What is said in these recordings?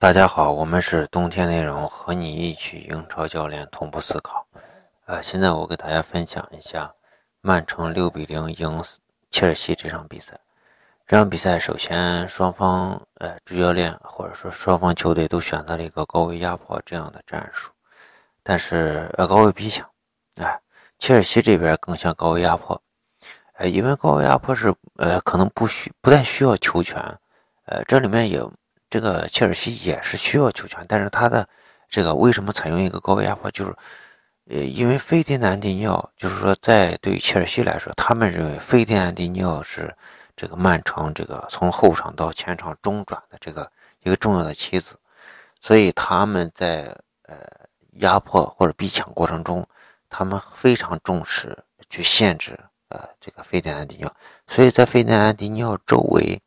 大家好，我们是冬天内容，和你一起英超教练同步思考。呃，现在我给大家分享一下曼城六比零赢切尔西这场比赛。这场比赛首先双方呃主教练或者说双方球队都选择了一个高位压迫这样的战术，但是呃高位逼抢，哎，切尔西这边更像高位压迫，呃，因为高位压迫是呃可能不需不太需要球权，呃，这里面也。这个切尔西也是需要球权，但是他的这个为什么采用一个高压迫？就是，呃，因为费迪南迪尼奥，就是说，在对于切尔西来说，他们认为费迪南迪尼奥是这个曼城这个从后场到前场中转的这个一个重要的棋子，所以他们在呃压迫或者逼抢过程中，他们非常重视去限制呃这个费迪南迪尼奥，所以在费迪南迪尼奥周围，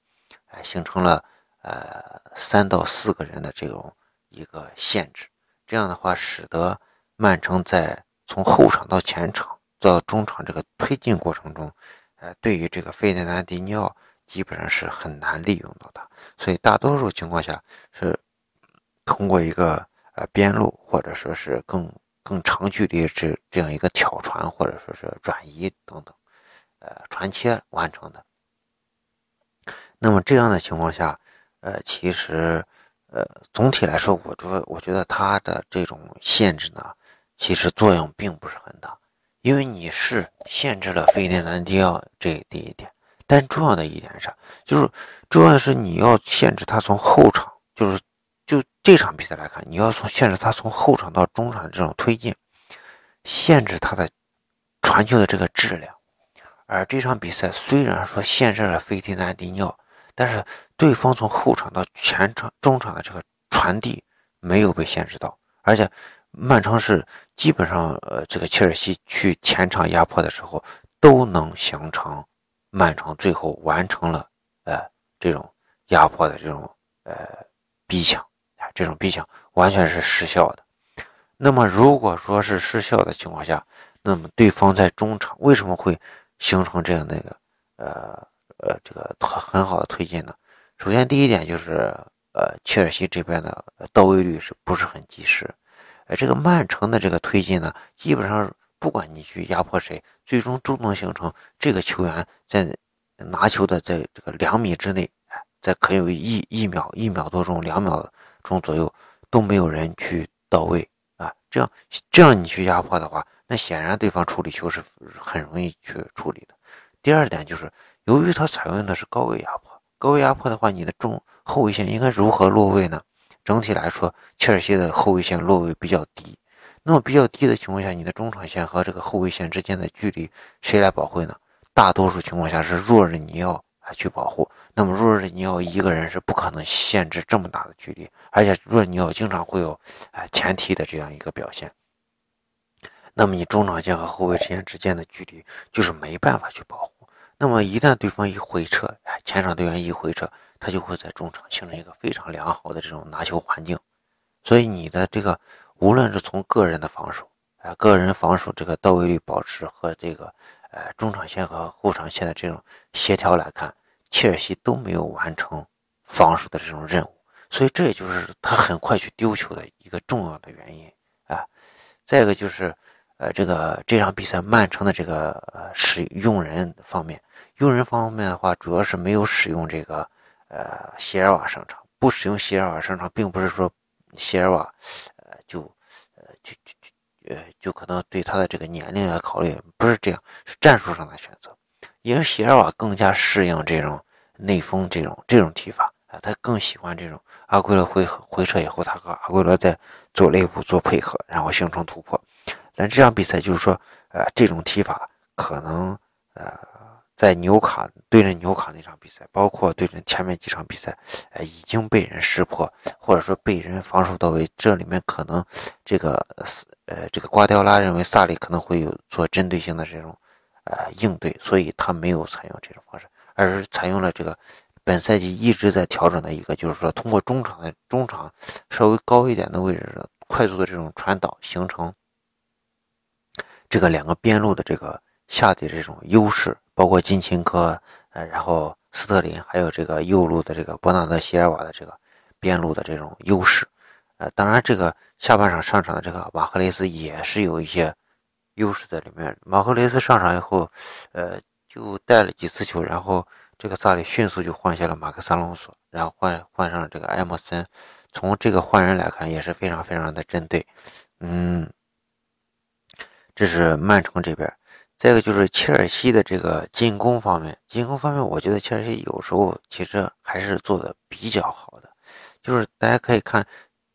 哎，形成了。呃，三到四个人的这种一个限制，这样的话使得曼城在从后场到前场到中场这个推进过程中，呃，对于这个费内南迪尼奥基本上是很难利用到他，所以大多数情况下是通过一个呃边路或者说是更更长距离这这样一个挑传或者说是转移等等，呃传切完成的。那么这样的情况下。呃，其实，呃，总体来说，我觉我觉得它的这种限制呢，其实作用并不是很大，因为你是限制了费迪南迪奥这第一点，但重要的一点是，就是重要的是你要限制他从后场，就是就这场比赛来看，你要从限制他从后场到中场的这种推进，限制他的传球的这个质量，而这场比赛虽然说限制了费迪南迪奥。但是对方从后场到前场、中场的这个传递没有被限制到，而且曼城是基本上呃，这个切尔西去前场压迫的时候都能形成曼城最后完成了呃这种压迫的这种呃逼抢，啊，这种逼抢完全是失效的。那么如果说是失效的情况下，那么对方在中场为什么会形成这样的一个呃？呃，这个很很好的推进呢。首先，第一点就是，呃，切尔西这边的到位率是不是很及时？呃，这个曼城的这个推进呢，基本上不管你去压迫谁，最终都能形成这个球员在拿球的在这个两米之内，在可有一一秒、一秒多钟、两秒钟左右都没有人去到位啊。这样这样你去压迫的话，那显然对方处理球是很容易去处理的。第二点就是。由于它采用的是高位压迫，高位压迫的话，你的中后卫线应该如何落位呢？整体来说，切尔西的后卫线落位比较低。那么比较低的情况下，你的中场线和这个后卫线之间的距离谁来保护呢？大多数情况下是若日尼奥来去保护。那么若日尼奥一个人是不可能限制这么大的距离，而且若日尼奥经常会有哎前踢的这样一个表现。那么你中场线和后卫线之间的距离就是没办法去保护。那么一旦对方一回撤，哎，前场队员一回撤，他就会在中场形成一个非常良好的这种拿球环境。所以你的这个无论是从个人的防守，哎，个人防守这个到位率保持和这个，呃，中场线和后场线的这种协调来看，切尔西都没有完成防守的这种任务。所以这也就是他很快去丢球的一个重要的原因啊。再一个就是。呃，这个这场比赛曼城的这个呃使用人方面，用人方面的话，主要是没有使用这个呃席尔瓦上场，不使用席尔瓦上场，并不是说席尔瓦呃就呃就就就呃就可能对他的这个年龄来考虑，不是这样，是战术上的选择，因为席尔瓦更加适应这种内锋这种这种踢法啊，他更喜欢这种阿圭罗回回撤以后，他和阿圭罗在左肋部做配合，然后形成突破。但这场比赛就是说，呃，这种踢法可能，呃，在纽卡对阵纽卡那场比赛，包括对阵前面几场比赛，呃，已经被人识破，或者说被人防守到位。这里面可能这个，呃，这个瓜迪奥拉认为萨里可能会有做针对性的这种，呃，应对，所以他没有采用这种方式，而是采用了这个本赛季一直在调整的一个，就是说通过中场的中场稍微高一点的位置，快速的这种传导形成。这个两个边路的这个下底这种优势，包括金琴科，呃，然后斯特林，还有这个右路的这个伯纳德席尔瓦的这个边路的这种优势。呃，当然这个下半场上场的这个马赫雷斯也是有一些优势在里面。马赫雷斯上场以后，呃，就带了几次球，然后这个萨里迅速就换下了马克萨隆索，然后换换上了这个埃莫森。从这个换人来看，也是非常非常的针对。嗯，这是曼城这边。再一个就是切尔西的这个进攻方面，进攻方面，我觉得切尔西有时候其实还是做的比较好的。就是大家可以看，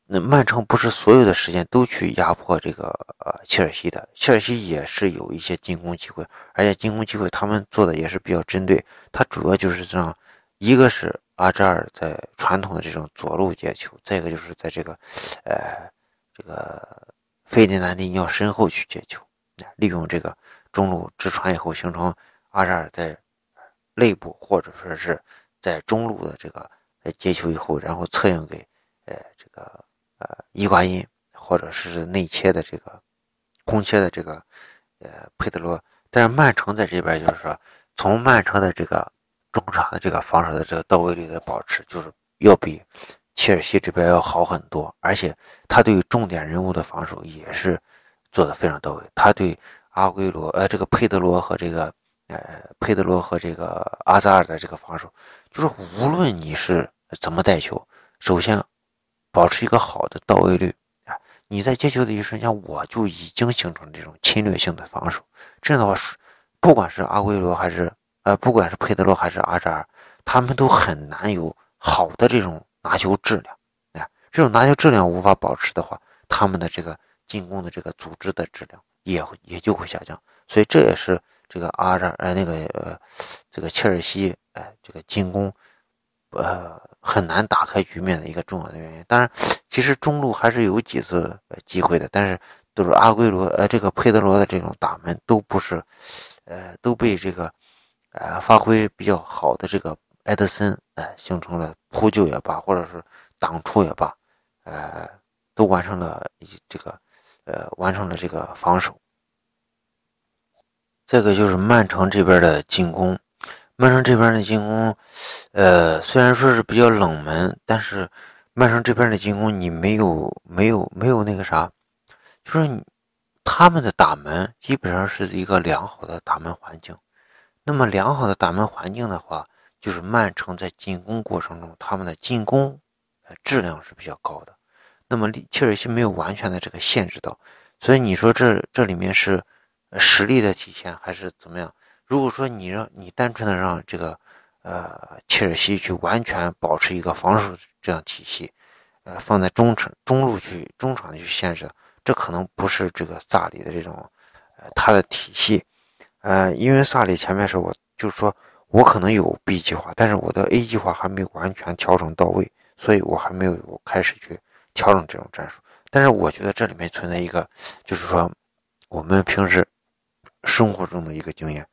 那曼城不是所有的时间都去压迫这个呃切尔西的，切尔西也是有一些进攻机会，而且进攻机会他们做的也是比较针对。他主要就是这样，一个是阿扎尔在传统的这种左路接球，再一个就是在这个呃这个费迪南蒂尼奥身后去接球，利用这个。中路直传以后，形成阿扎尔在内部或者说是在中路的这个接球以后，然后策应给呃这个呃伊瓜因，或者是内切的这个空切的这个呃佩德罗。但是曼城在这边就是说，从曼城的这个中场的这个防守的这个到位率的保持，就是要比切尔西这边要好很多，而且他对于重点人物的防守也是做的非常到位，他对。阿圭罗，呃，这个佩德罗和这个，呃，佩德罗和这个阿扎尔的这个防守，就是无论你是怎么带球，首先保持一个好的到位率啊，你在接球的一瞬间，我就已经形成这种侵略性的防守。这样的话，不管是阿圭罗还是呃，不管是佩德罗还是阿扎尔，他们都很难有好的这种拿球质量。哎，这种拿球质量无法保持的话，他们的这个进攻的这个组织的质量。也也就会下降，所以这也是这个阿扎呃那个呃这个切尔西哎这个进攻呃很难打开局面的一个重要的原因。当然，其实中路还是有几次机会的，但是都是阿圭罗呃这个佩德罗的这种打门都不是呃都被这个呃发挥比较好的这个埃德森哎形成了扑救也罢，或者是挡出也罢，呃都完成了一这个。呃，完成了这个防守。这个就是曼城这边的进攻，曼城这边的进攻，呃，虽然说是比较冷门，但是曼城这边的进攻你没有没有没有那个啥，就是他们的打门基本上是一个良好的打门环境。那么良好的打门环境的话，就是曼城在进攻过程中他们的进攻质量是比较高的。那么切尔西没有完全的这个限制到，所以你说这这里面是实力的体现还是怎么样？如果说你让你单纯的让这个呃切尔西去完全保持一个防守这样体系，呃放在中场中路去中场的去限制，这可能不是这个萨里的这种呃他的体系，呃因为萨里前面说我就是说我可能有 B 计划，但是我的 A 计划还没有完全调整到位，所以我还没有开始去。调整这种战术，但是我觉得这里面存在一个，就是说，我们平时生活中的一个经验，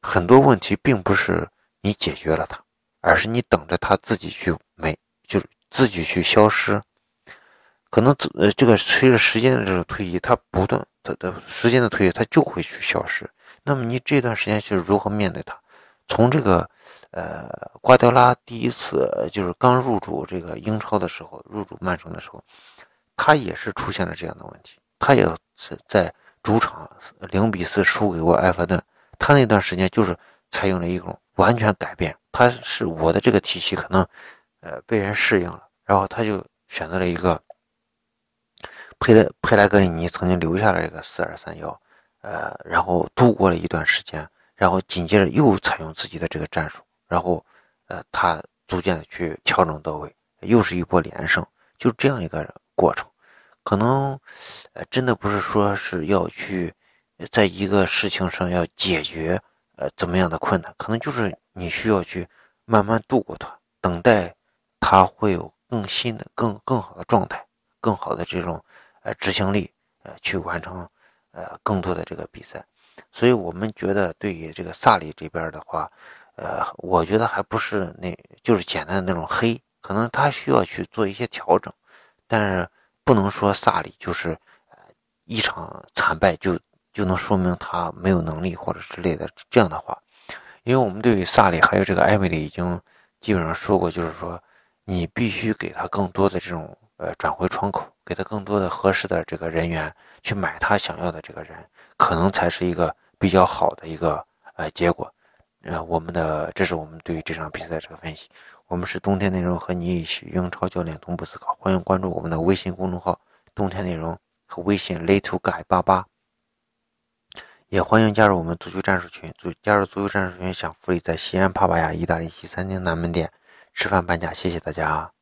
很多问题并不是你解决了它，而是你等着它自己去没，就是自己去消失。可能呃，这个随着时间的这种推移，它不断它的时间的推移，它就会去消失。那么你这段时间是如何面对它？从这个。呃，瓜迪奥拉第一次就是刚入主这个英超的时候，入主曼城的时候，他也是出现了这样的问题。他也是在主场零比四输给过埃弗顿，他那段时间就是采用了一种完全改变。他是我的这个体系可能，呃，被人适应了，然后他就选择了一个佩莱佩莱格里尼曾经留下了这个四二三幺，呃，然后度过了一段时间，然后紧接着又采用自己的这个战术。然后，呃，他逐渐的去调整到位，又是一波连胜，就这样一个过程。可能，呃，真的不是说是要去，在一个事情上要解决，呃，怎么样的困难，可能就是你需要去慢慢度过它，等待它会有更新的、更更好的状态，更好的这种，呃，执行力，呃，去完成，呃，更多的这个比赛。所以我们觉得，对于这个萨里这边的话。呃，我觉得还不是那，就是简单的那种黑，可能他需要去做一些调整，但是不能说萨里就是一场惨败就就能说明他没有能力或者之类的这样的话，因为我们对于萨里还有这个艾米丽已经基本上说过，就是说，你必须给他更多的这种呃转回窗口，给他更多的合适的这个人员去买他想要的这个人，可能才是一个比较好的一个呃结果。呃，我们的这是我们对于这场比赛这个分析。我们是冬天内容和你一起英超教练同步思考，欢迎关注我们的微信公众号“冬天内容”和微信 “little guy 八八”，也欢迎加入我们足球战术群。足加入足球战术群享福利，在西安帕帕亚意大利西餐厅南门店吃饭半价。谢谢大家。